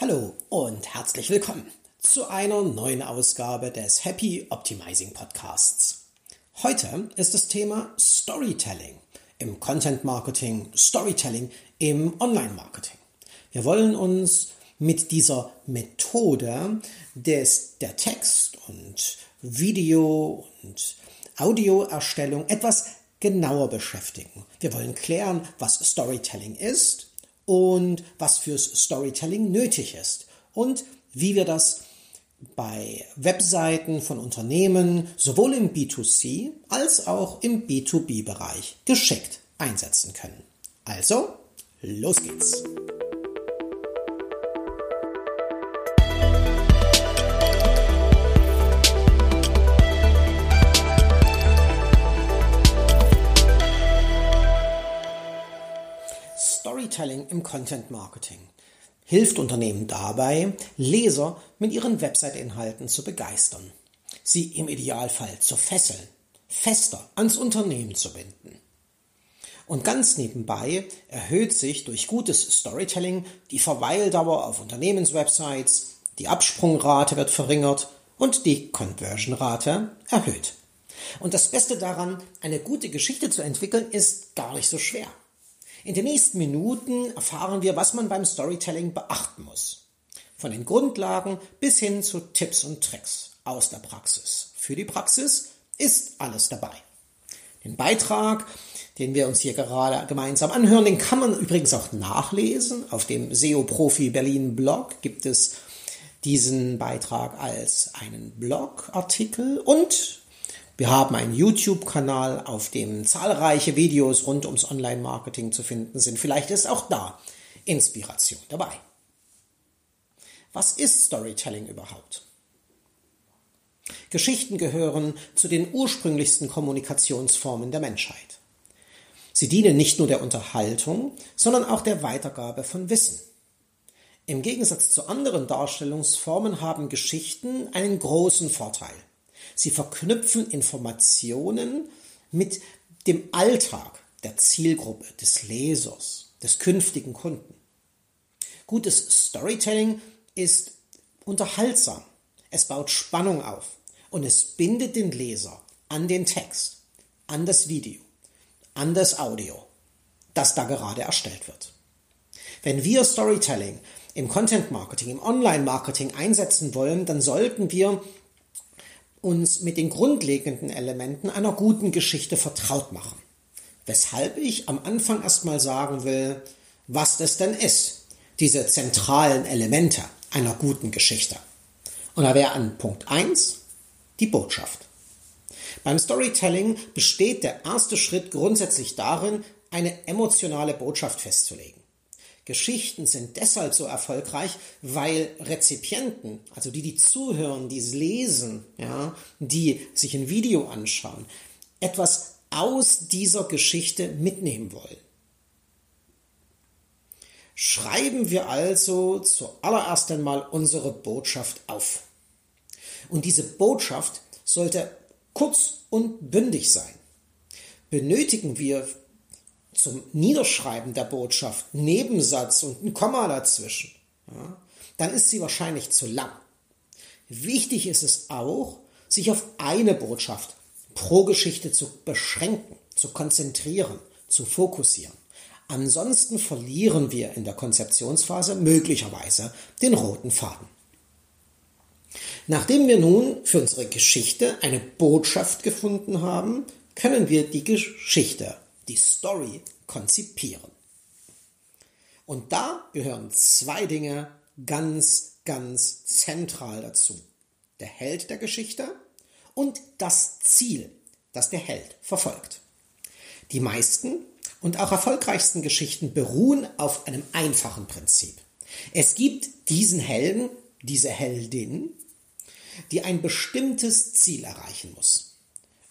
Hallo und herzlich willkommen zu einer neuen Ausgabe des Happy Optimizing Podcasts. Heute ist das Thema Storytelling im Content Marketing, Storytelling im Online Marketing. Wir wollen uns mit dieser Methode des, der Text- und Video- und Audioerstellung etwas genauer beschäftigen. Wir wollen klären, was Storytelling ist und was fürs Storytelling nötig ist und wie wir das bei Webseiten von Unternehmen sowohl im B2C als auch im B2B-Bereich geschickt einsetzen können. Also, los geht's! Storytelling im Content Marketing hilft Unternehmen dabei, Leser mit ihren Website-Inhalten zu begeistern, sie im Idealfall zu fesseln, fester ans Unternehmen zu binden. Und ganz nebenbei erhöht sich durch gutes Storytelling die Verweildauer auf Unternehmenswebsites, die Absprungrate wird verringert und die Conversion-Rate erhöht. Und das Beste daran, eine gute Geschichte zu entwickeln, ist gar nicht so schwer. In den nächsten Minuten erfahren wir, was man beim Storytelling beachten muss. Von den Grundlagen bis hin zu Tipps und Tricks aus der Praxis. Für die Praxis ist alles dabei. Den Beitrag, den wir uns hier gerade gemeinsam anhören, den kann man übrigens auch nachlesen. Auf dem SEO Profi Berlin Blog gibt es diesen Beitrag als einen Blogartikel und wir haben einen YouTube-Kanal, auf dem zahlreiche Videos rund ums Online-Marketing zu finden sind. Vielleicht ist auch da Inspiration dabei. Was ist Storytelling überhaupt? Geschichten gehören zu den ursprünglichsten Kommunikationsformen der Menschheit. Sie dienen nicht nur der Unterhaltung, sondern auch der Weitergabe von Wissen. Im Gegensatz zu anderen Darstellungsformen haben Geschichten einen großen Vorteil. Sie verknüpfen Informationen mit dem Alltag der Zielgruppe, des Lesers, des künftigen Kunden. Gutes Storytelling ist unterhaltsam. Es baut Spannung auf und es bindet den Leser an den Text, an das Video, an das Audio, das da gerade erstellt wird. Wenn wir Storytelling im Content Marketing, im Online Marketing einsetzen wollen, dann sollten wir uns mit den grundlegenden Elementen einer guten Geschichte vertraut machen. Weshalb ich am Anfang erstmal sagen will, was das denn ist, diese zentralen Elemente einer guten Geschichte. Und da wäre an Punkt 1 die Botschaft. Beim Storytelling besteht der erste Schritt grundsätzlich darin, eine emotionale Botschaft festzulegen. Geschichten sind deshalb so erfolgreich, weil Rezipienten, also die, die zuhören, die es lesen, ja, die sich ein Video anschauen, etwas aus dieser Geschichte mitnehmen wollen. Schreiben wir also zuallererst einmal unsere Botschaft auf. Und diese Botschaft sollte kurz und bündig sein. Benötigen wir zum Niederschreiben der Botschaft Nebensatz und ein Komma dazwischen, ja, dann ist sie wahrscheinlich zu lang. Wichtig ist es auch, sich auf eine Botschaft pro Geschichte zu beschränken, zu konzentrieren, zu fokussieren. Ansonsten verlieren wir in der Konzeptionsphase möglicherweise den roten Faden. Nachdem wir nun für unsere Geschichte eine Botschaft gefunden haben, können wir die Geschichte die Story konzipieren. Und da gehören zwei Dinge ganz, ganz zentral dazu. Der Held der Geschichte und das Ziel, das der Held verfolgt. Die meisten und auch erfolgreichsten Geschichten beruhen auf einem einfachen Prinzip. Es gibt diesen Helden, diese Heldin, die ein bestimmtes Ziel erreichen muss.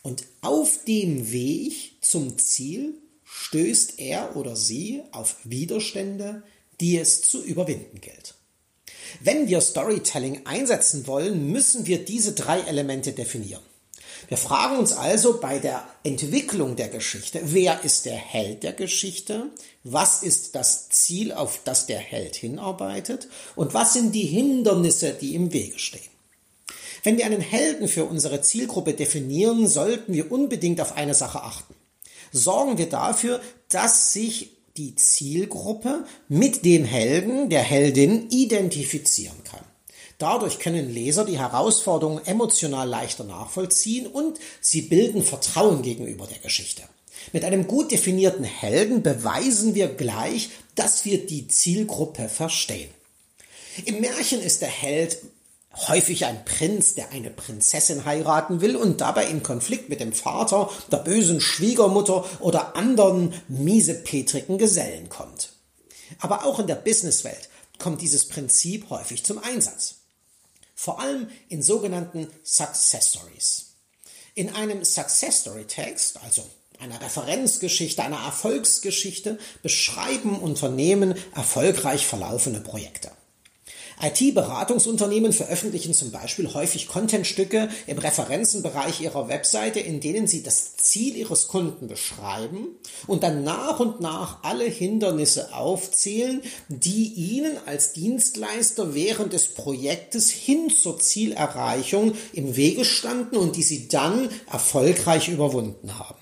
Und auf dem Weg zum Ziel stößt er oder sie auf Widerstände, die es zu überwinden gilt. Wenn wir Storytelling einsetzen wollen, müssen wir diese drei Elemente definieren. Wir fragen uns also bei der Entwicklung der Geschichte, wer ist der Held der Geschichte, was ist das Ziel, auf das der Held hinarbeitet und was sind die Hindernisse, die im Wege stehen. Wenn wir einen Helden für unsere Zielgruppe definieren, sollten wir unbedingt auf eine Sache achten. Sorgen wir dafür, dass sich die Zielgruppe mit dem Helden, der Heldin identifizieren kann. Dadurch können Leser die Herausforderungen emotional leichter nachvollziehen und sie bilden Vertrauen gegenüber der Geschichte. Mit einem gut definierten Helden beweisen wir gleich, dass wir die Zielgruppe verstehen. Im Märchen ist der Held häufig ein Prinz, der eine Prinzessin heiraten will und dabei in Konflikt mit dem Vater, der bösen Schwiegermutter oder anderen miesepetrigen Gesellen kommt. Aber auch in der Businesswelt kommt dieses Prinzip häufig zum Einsatz vor allem in sogenannten Success Stories. In einem Success Story Text, also einer Referenzgeschichte, einer Erfolgsgeschichte, beschreiben Unternehmen erfolgreich verlaufene Projekte. IT-Beratungsunternehmen veröffentlichen zum Beispiel häufig Contentstücke im Referenzenbereich ihrer Webseite, in denen sie das Ziel ihres Kunden beschreiben und dann nach und nach alle Hindernisse aufzählen, die ihnen als Dienstleister während des Projektes hin zur Zielerreichung im Wege standen und die sie dann erfolgreich überwunden haben.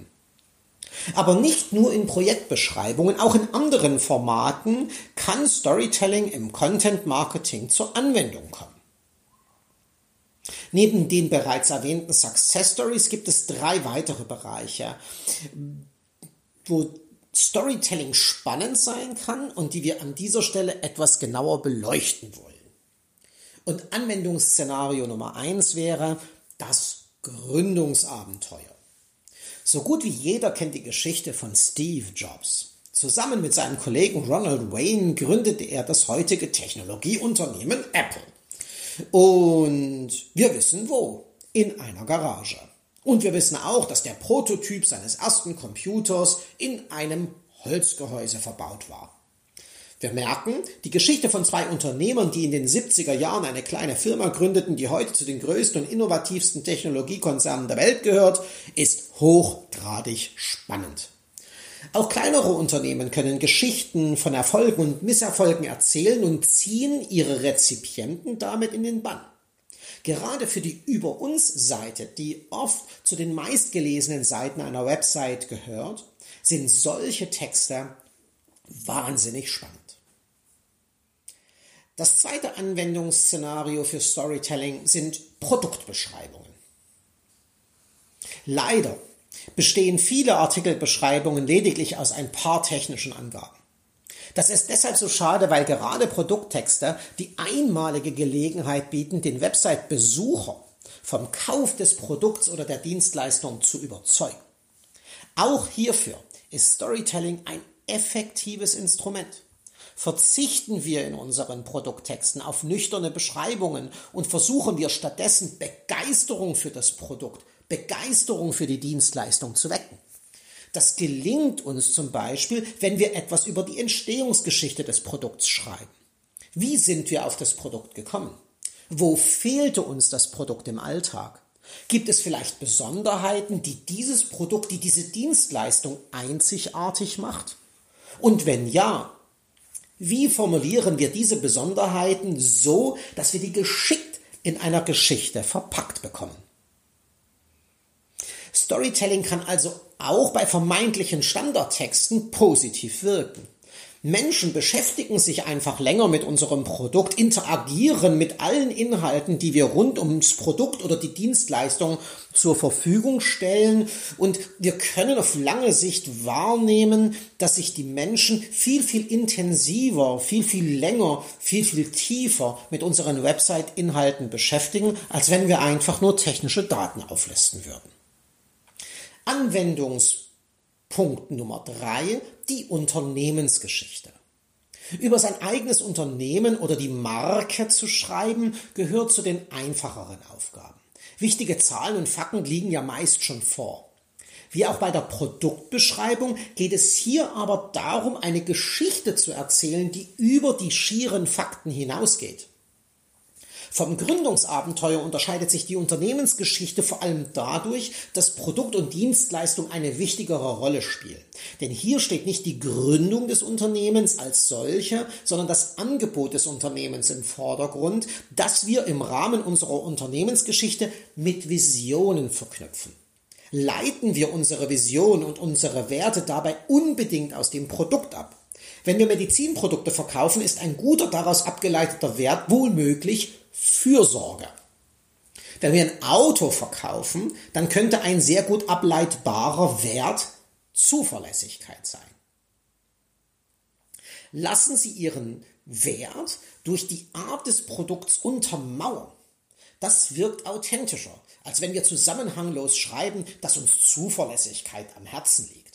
Aber nicht nur in Projektbeschreibungen, auch in anderen Formaten kann Storytelling im Content Marketing zur Anwendung kommen. Neben den bereits erwähnten Success Stories gibt es drei weitere Bereiche, wo Storytelling spannend sein kann und die wir an dieser Stelle etwas genauer beleuchten wollen. Und Anwendungsszenario Nummer eins wäre das Gründungsabenteuer. So gut wie jeder kennt die Geschichte von Steve Jobs. Zusammen mit seinem Kollegen Ronald Wayne gründete er das heutige Technologieunternehmen Apple. Und wir wissen wo. In einer Garage. Und wir wissen auch, dass der Prototyp seines ersten Computers in einem Holzgehäuse verbaut war. Wir merken, die Geschichte von zwei Unternehmern, die in den 70er Jahren eine kleine Firma gründeten, die heute zu den größten und innovativsten Technologiekonzernen der Welt gehört, ist hochgradig spannend. Auch kleinere Unternehmen können Geschichten von Erfolgen und Misserfolgen erzählen und ziehen ihre Rezipienten damit in den Bann. Gerade für die Über uns Seite, die oft zu den meistgelesenen Seiten einer Website gehört, sind solche Texte wahnsinnig spannend. Das zweite Anwendungsszenario für Storytelling sind Produktbeschreibungen. Leider bestehen viele Artikelbeschreibungen lediglich aus ein paar technischen Angaben. Das ist deshalb so schade, weil gerade Produkttexte die einmalige Gelegenheit bieten, den Website-Besucher vom Kauf des Produkts oder der Dienstleistung zu überzeugen. Auch hierfür ist Storytelling ein effektives Instrument verzichten wir in unseren Produkttexten auf nüchterne Beschreibungen und versuchen wir stattdessen Begeisterung für das Produkt, Begeisterung für die Dienstleistung zu wecken. Das gelingt uns zum Beispiel, wenn wir etwas über die Entstehungsgeschichte des Produkts schreiben. Wie sind wir auf das Produkt gekommen? Wo fehlte uns das Produkt im Alltag? Gibt es vielleicht Besonderheiten, die dieses Produkt, die diese Dienstleistung einzigartig macht? Und wenn ja, wie formulieren wir diese Besonderheiten so, dass wir die geschickt in einer Geschichte verpackt bekommen? Storytelling kann also auch bei vermeintlichen Standardtexten positiv wirken. Menschen beschäftigen sich einfach länger mit unserem Produkt, interagieren mit allen Inhalten, die wir rund ums Produkt oder die Dienstleistung zur Verfügung stellen und wir können auf lange Sicht wahrnehmen, dass sich die Menschen viel, viel intensiver, viel, viel länger, viel, viel tiefer mit unseren Website-Inhalten beschäftigen, als wenn wir einfach nur technische Daten auflisten würden. Anwendungspunkt Nummer drei die Unternehmensgeschichte. Über sein eigenes Unternehmen oder die Marke zu schreiben, gehört zu den einfacheren Aufgaben. Wichtige Zahlen und Fakten liegen ja meist schon vor. Wie auch bei der Produktbeschreibung geht es hier aber darum, eine Geschichte zu erzählen, die über die schieren Fakten hinausgeht. Vom Gründungsabenteuer unterscheidet sich die Unternehmensgeschichte vor allem dadurch, dass Produkt und Dienstleistung eine wichtigere Rolle spielen. Denn hier steht nicht die Gründung des Unternehmens als solche, sondern das Angebot des Unternehmens im Vordergrund, das wir im Rahmen unserer Unternehmensgeschichte mit Visionen verknüpfen. Leiten wir unsere Vision und unsere Werte dabei unbedingt aus dem Produkt ab. Wenn wir Medizinprodukte verkaufen, ist ein guter daraus abgeleiteter Wert wohl möglich Fürsorge. Wenn wir ein Auto verkaufen, dann könnte ein sehr gut ableitbarer Wert Zuverlässigkeit sein. Lassen Sie Ihren Wert durch die Art des Produkts untermauern. Das wirkt authentischer, als wenn wir zusammenhanglos schreiben, dass uns Zuverlässigkeit am Herzen liegt.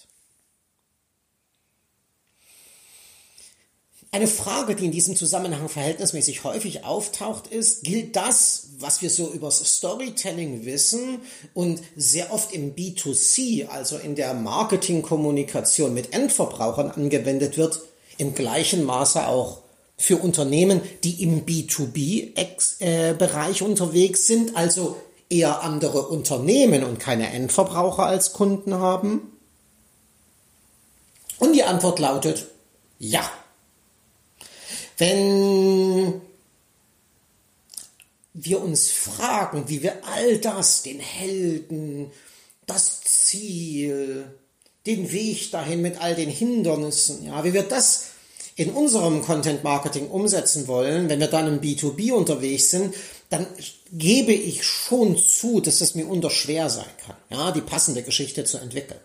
Eine Frage, die in diesem Zusammenhang verhältnismäßig häufig auftaucht, ist, gilt das, was wir so übers Storytelling wissen und sehr oft im B2C, also in der Marketingkommunikation mit Endverbrauchern angewendet wird, im gleichen Maße auch für Unternehmen, die im B2B-Bereich unterwegs sind, also eher andere Unternehmen und keine Endverbraucher als Kunden haben? Und die Antwort lautet ja. Wenn wir uns fragen, wie wir all das, den Helden, das Ziel, den Weg dahin mit all den Hindernissen, ja, wie wir das in unserem Content Marketing umsetzen wollen, wenn wir dann im B2B unterwegs sind, dann gebe ich schon zu, dass es mir unterschwer sein kann, ja, die passende Geschichte zu entwickeln.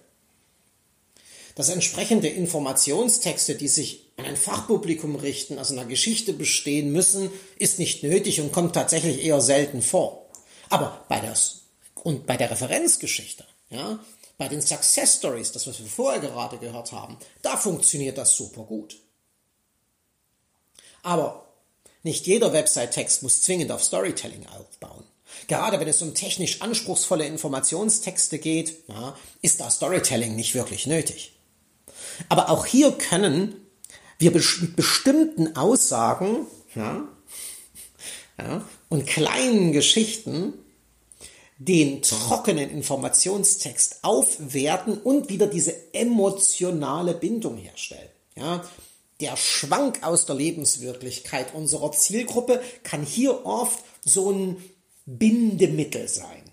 Dass entsprechende Informationstexte, die sich an ein Fachpublikum richten, also einer Geschichte bestehen müssen, ist nicht nötig und kommt tatsächlich eher selten vor. Aber bei der, und bei der Referenzgeschichte, ja, bei den Success Stories, das was wir vorher gerade gehört haben, da funktioniert das super gut. Aber nicht jeder Website-Text muss zwingend auf Storytelling aufbauen. Gerade wenn es um technisch anspruchsvolle Informationstexte geht, ja, ist da Storytelling nicht wirklich nötig. Aber auch hier können wir mit bestimmten Aussagen ja, ja, und kleinen Geschichten den trockenen Informationstext aufwerten und wieder diese emotionale Bindung herstellen. Ja, der Schwank aus der Lebenswirklichkeit unserer Zielgruppe kann hier oft so ein Bindemittel sein.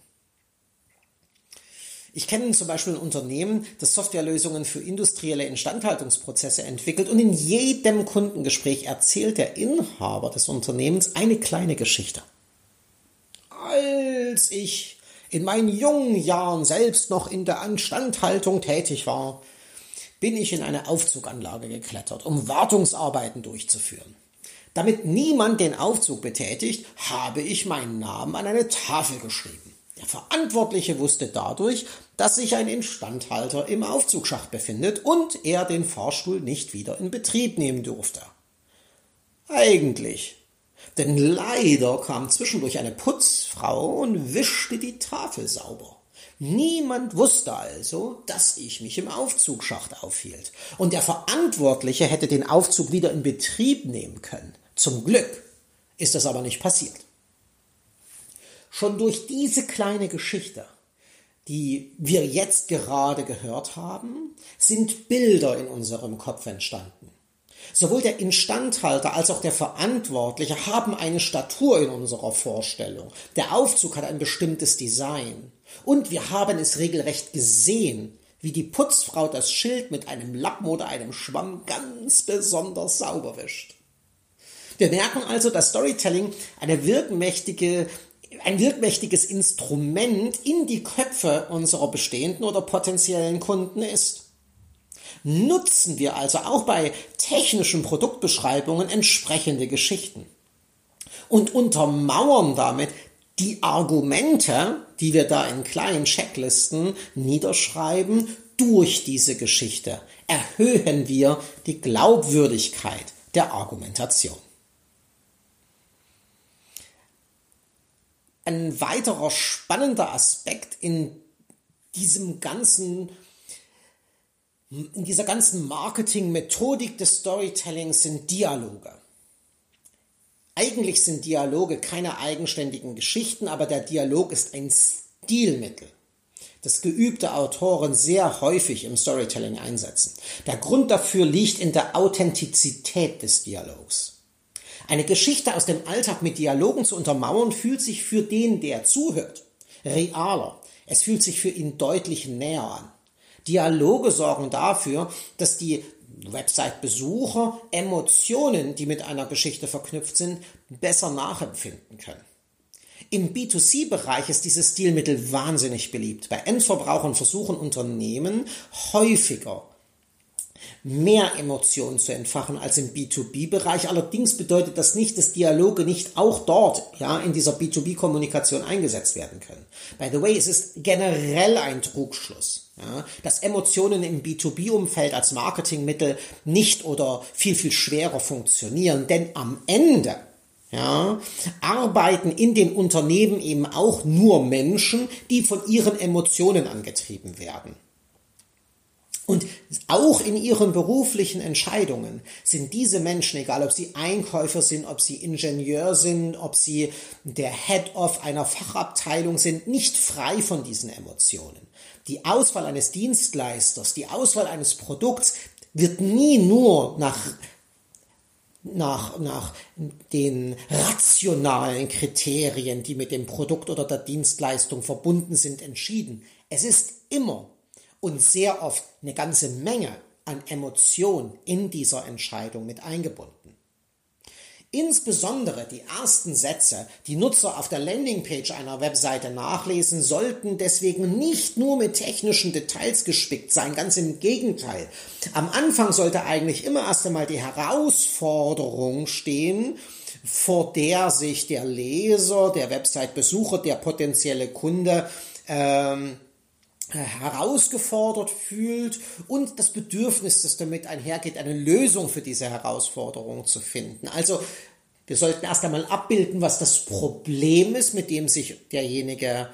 Ich kenne zum Beispiel ein Unternehmen, das Softwarelösungen für industrielle Instandhaltungsprozesse entwickelt und in jedem Kundengespräch erzählt der Inhaber des Unternehmens eine kleine Geschichte. Als ich in meinen jungen Jahren selbst noch in der Instandhaltung tätig war, bin ich in eine Aufzuganlage geklettert, um Wartungsarbeiten durchzuführen. Damit niemand den Aufzug betätigt, habe ich meinen Namen an eine Tafel geschrieben. Der Verantwortliche wusste dadurch, dass sich ein Instandhalter im Aufzugsschacht befindet und er den Fahrstuhl nicht wieder in Betrieb nehmen durfte. Eigentlich. Denn leider kam zwischendurch eine Putzfrau und wischte die Tafel sauber. Niemand wusste also, dass ich mich im Aufzugsschacht aufhielt. Und der Verantwortliche hätte den Aufzug wieder in Betrieb nehmen können. Zum Glück ist das aber nicht passiert. Schon durch diese kleine Geschichte, die wir jetzt gerade gehört haben, sind Bilder in unserem Kopf entstanden. Sowohl der Instandhalter als auch der Verantwortliche haben eine Statur in unserer Vorstellung. Der Aufzug hat ein bestimmtes Design. Und wir haben es regelrecht gesehen, wie die Putzfrau das Schild mit einem Lappen oder einem Schwamm ganz besonders sauber wischt. Wir merken also, dass Storytelling eine wirkmächtige ein wirkmächtiges Instrument in die Köpfe unserer bestehenden oder potenziellen Kunden ist. Nutzen wir also auch bei technischen Produktbeschreibungen entsprechende Geschichten und untermauern damit die Argumente, die wir da in kleinen Checklisten niederschreiben, durch diese Geschichte erhöhen wir die Glaubwürdigkeit der Argumentation. Ein weiterer spannender Aspekt in diesem ganzen in dieser ganzen Marketing-Methodik des Storytellings sind Dialoge. Eigentlich sind Dialoge keine eigenständigen Geschichten, aber der Dialog ist ein Stilmittel, das geübte Autoren sehr häufig im Storytelling einsetzen. Der Grund dafür liegt in der Authentizität des Dialogs. Eine Geschichte aus dem Alltag mit Dialogen zu untermauern, fühlt sich für den, der zuhört, realer. Es fühlt sich für ihn deutlich näher an. Dialoge sorgen dafür, dass die Website-Besucher Emotionen, die mit einer Geschichte verknüpft sind, besser nachempfinden können. Im B2C-Bereich ist dieses Stilmittel wahnsinnig beliebt. Bei Endverbrauchern versuchen Unternehmen häufiger mehr Emotionen zu entfachen als im B2B-Bereich. Allerdings bedeutet das nicht, dass Dialoge nicht auch dort, ja, in dieser B2B-Kommunikation eingesetzt werden können. By the way, es ist generell ein Trugschluss, ja, dass Emotionen im B2B-Umfeld als Marketingmittel nicht oder viel, viel schwerer funktionieren, denn am Ende ja, arbeiten in den Unternehmen eben auch nur Menschen, die von ihren Emotionen angetrieben werden. Und auch in ihren beruflichen Entscheidungen sind diese Menschen, egal ob sie Einkäufer sind, ob sie Ingenieur sind, ob sie der Head of einer Fachabteilung sind, nicht frei von diesen Emotionen. Die Auswahl eines Dienstleisters, die Auswahl eines Produkts wird nie nur nach nach, nach den rationalen Kriterien, die mit dem Produkt oder der Dienstleistung verbunden sind, entschieden. Es ist immer und sehr oft eine ganze Menge an Emotion in dieser Entscheidung mit eingebunden. Insbesondere die ersten Sätze, die Nutzer auf der Landingpage einer Webseite nachlesen, sollten deswegen nicht nur mit technischen Details gespickt sein, ganz im Gegenteil. Am Anfang sollte eigentlich immer erst einmal die Herausforderung stehen, vor der sich der Leser, der Website-Besucher, der potenzielle Kunde ähm, herausgefordert fühlt und das Bedürfnis, das damit einhergeht, eine Lösung für diese Herausforderung zu finden. Also wir sollten erst einmal abbilden, was das Problem ist, mit dem sich derjenige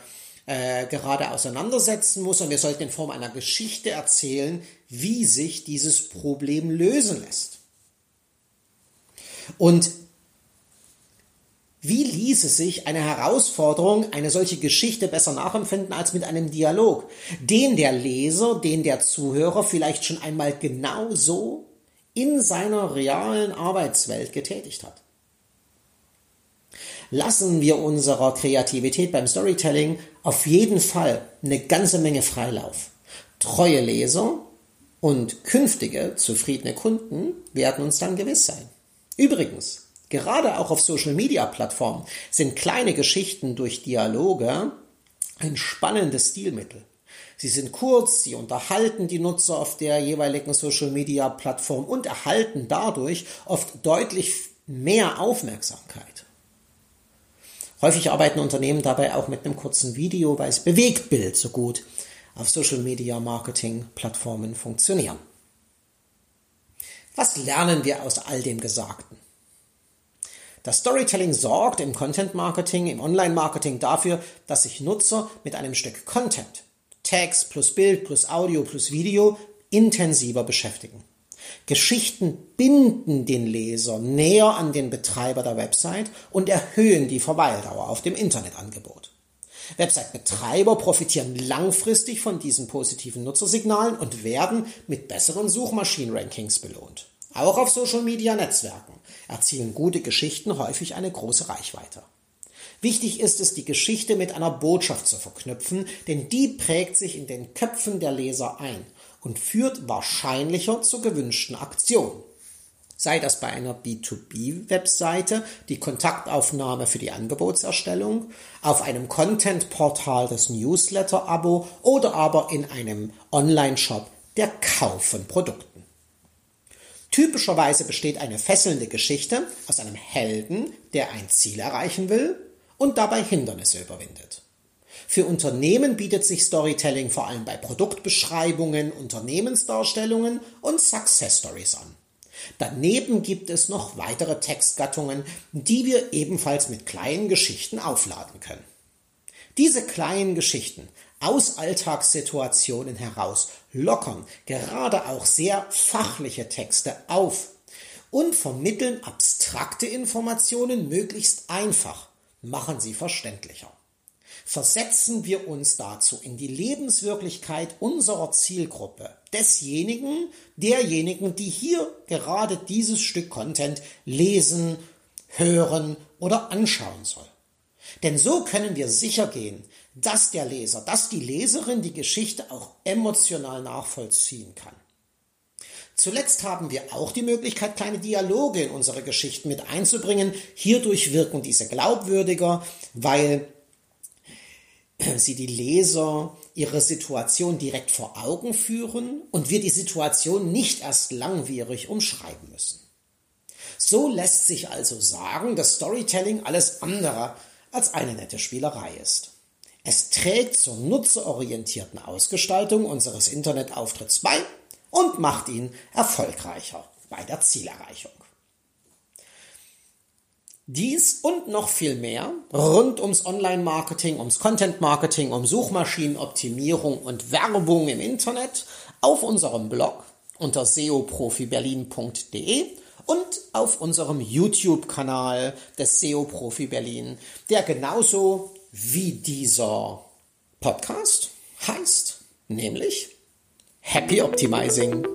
äh, gerade auseinandersetzen muss. Und wir sollten in Form einer Geschichte erzählen, wie sich dieses Problem lösen lässt. Und wie ließe sich eine Herausforderung, eine solche Geschichte besser nachempfinden als mit einem Dialog, den der Leser, den der Zuhörer vielleicht schon einmal genau so in seiner realen Arbeitswelt getätigt hat? Lassen wir unserer Kreativität beim Storytelling auf jeden Fall eine ganze Menge Freilauf. Treue Leser und künftige zufriedene Kunden werden uns dann gewiss sein. Übrigens, Gerade auch auf Social-Media-Plattformen sind kleine Geschichten durch Dialoge ein spannendes Stilmittel. Sie sind kurz, sie unterhalten die Nutzer auf der jeweiligen Social-Media-Plattform und erhalten dadurch oft deutlich mehr Aufmerksamkeit. Häufig arbeiten Unternehmen dabei auch mit einem kurzen Video, weil es Bewegtbild so gut auf Social-Media-Marketing-Plattformen funktionieren. Was lernen wir aus all dem Gesagten? Das Storytelling sorgt im Content Marketing, im Online Marketing dafür, dass sich Nutzer mit einem Stück Content, Text plus Bild plus Audio plus Video intensiver beschäftigen. Geschichten binden den Leser näher an den Betreiber der Website und erhöhen die Verweildauer auf dem Internetangebot. Website-Betreiber profitieren langfristig von diesen positiven Nutzersignalen und werden mit besseren Suchmaschinen-Rankings belohnt. Auch auf Social-Media-Netzwerken erzielen gute Geschichten häufig eine große Reichweite. Wichtig ist es, die Geschichte mit einer Botschaft zu verknüpfen, denn die prägt sich in den Köpfen der Leser ein und führt wahrscheinlicher zur gewünschten Aktion. Sei das bei einer B2B-Webseite die Kontaktaufnahme für die Angebotserstellung, auf einem Content-Portal das Newsletter-Abo oder aber in einem Online-Shop der Kauf von Produkten. Typischerweise besteht eine fesselnde Geschichte aus einem Helden, der ein Ziel erreichen will und dabei Hindernisse überwindet. Für Unternehmen bietet sich Storytelling vor allem bei Produktbeschreibungen, Unternehmensdarstellungen und Success Stories an. Daneben gibt es noch weitere Textgattungen, die wir ebenfalls mit kleinen Geschichten aufladen können. Diese kleinen Geschichten aus Alltagssituationen heraus lockern gerade auch sehr fachliche Texte auf und vermitteln abstrakte Informationen möglichst einfach, machen sie verständlicher. Versetzen wir uns dazu in die Lebenswirklichkeit unserer Zielgruppe, desjenigen, derjenigen, die hier gerade dieses Stück Content lesen, hören oder anschauen soll. Denn so können wir sicher gehen, dass der Leser, dass die Leserin die Geschichte auch emotional nachvollziehen kann. Zuletzt haben wir auch die Möglichkeit, kleine Dialoge in unsere Geschichten mit einzubringen. Hierdurch wirken diese glaubwürdiger, weil sie die Leser ihre Situation direkt vor Augen führen und wir die Situation nicht erst langwierig umschreiben müssen. So lässt sich also sagen, dass Storytelling alles andere als eine nette Spielerei ist. Es trägt zur nutzerorientierten Ausgestaltung unseres Internetauftritts bei und macht ihn erfolgreicher bei der Zielerreichung. Dies und noch viel mehr rund ums Online-Marketing, ums Content-Marketing, um Suchmaschinenoptimierung und Werbung im Internet auf unserem Blog unter seoprofiberlin.de und auf unserem YouTube-Kanal des SEO Profi Berlin, der genauso wie dieser Podcast heißt, nämlich Happy Optimizing.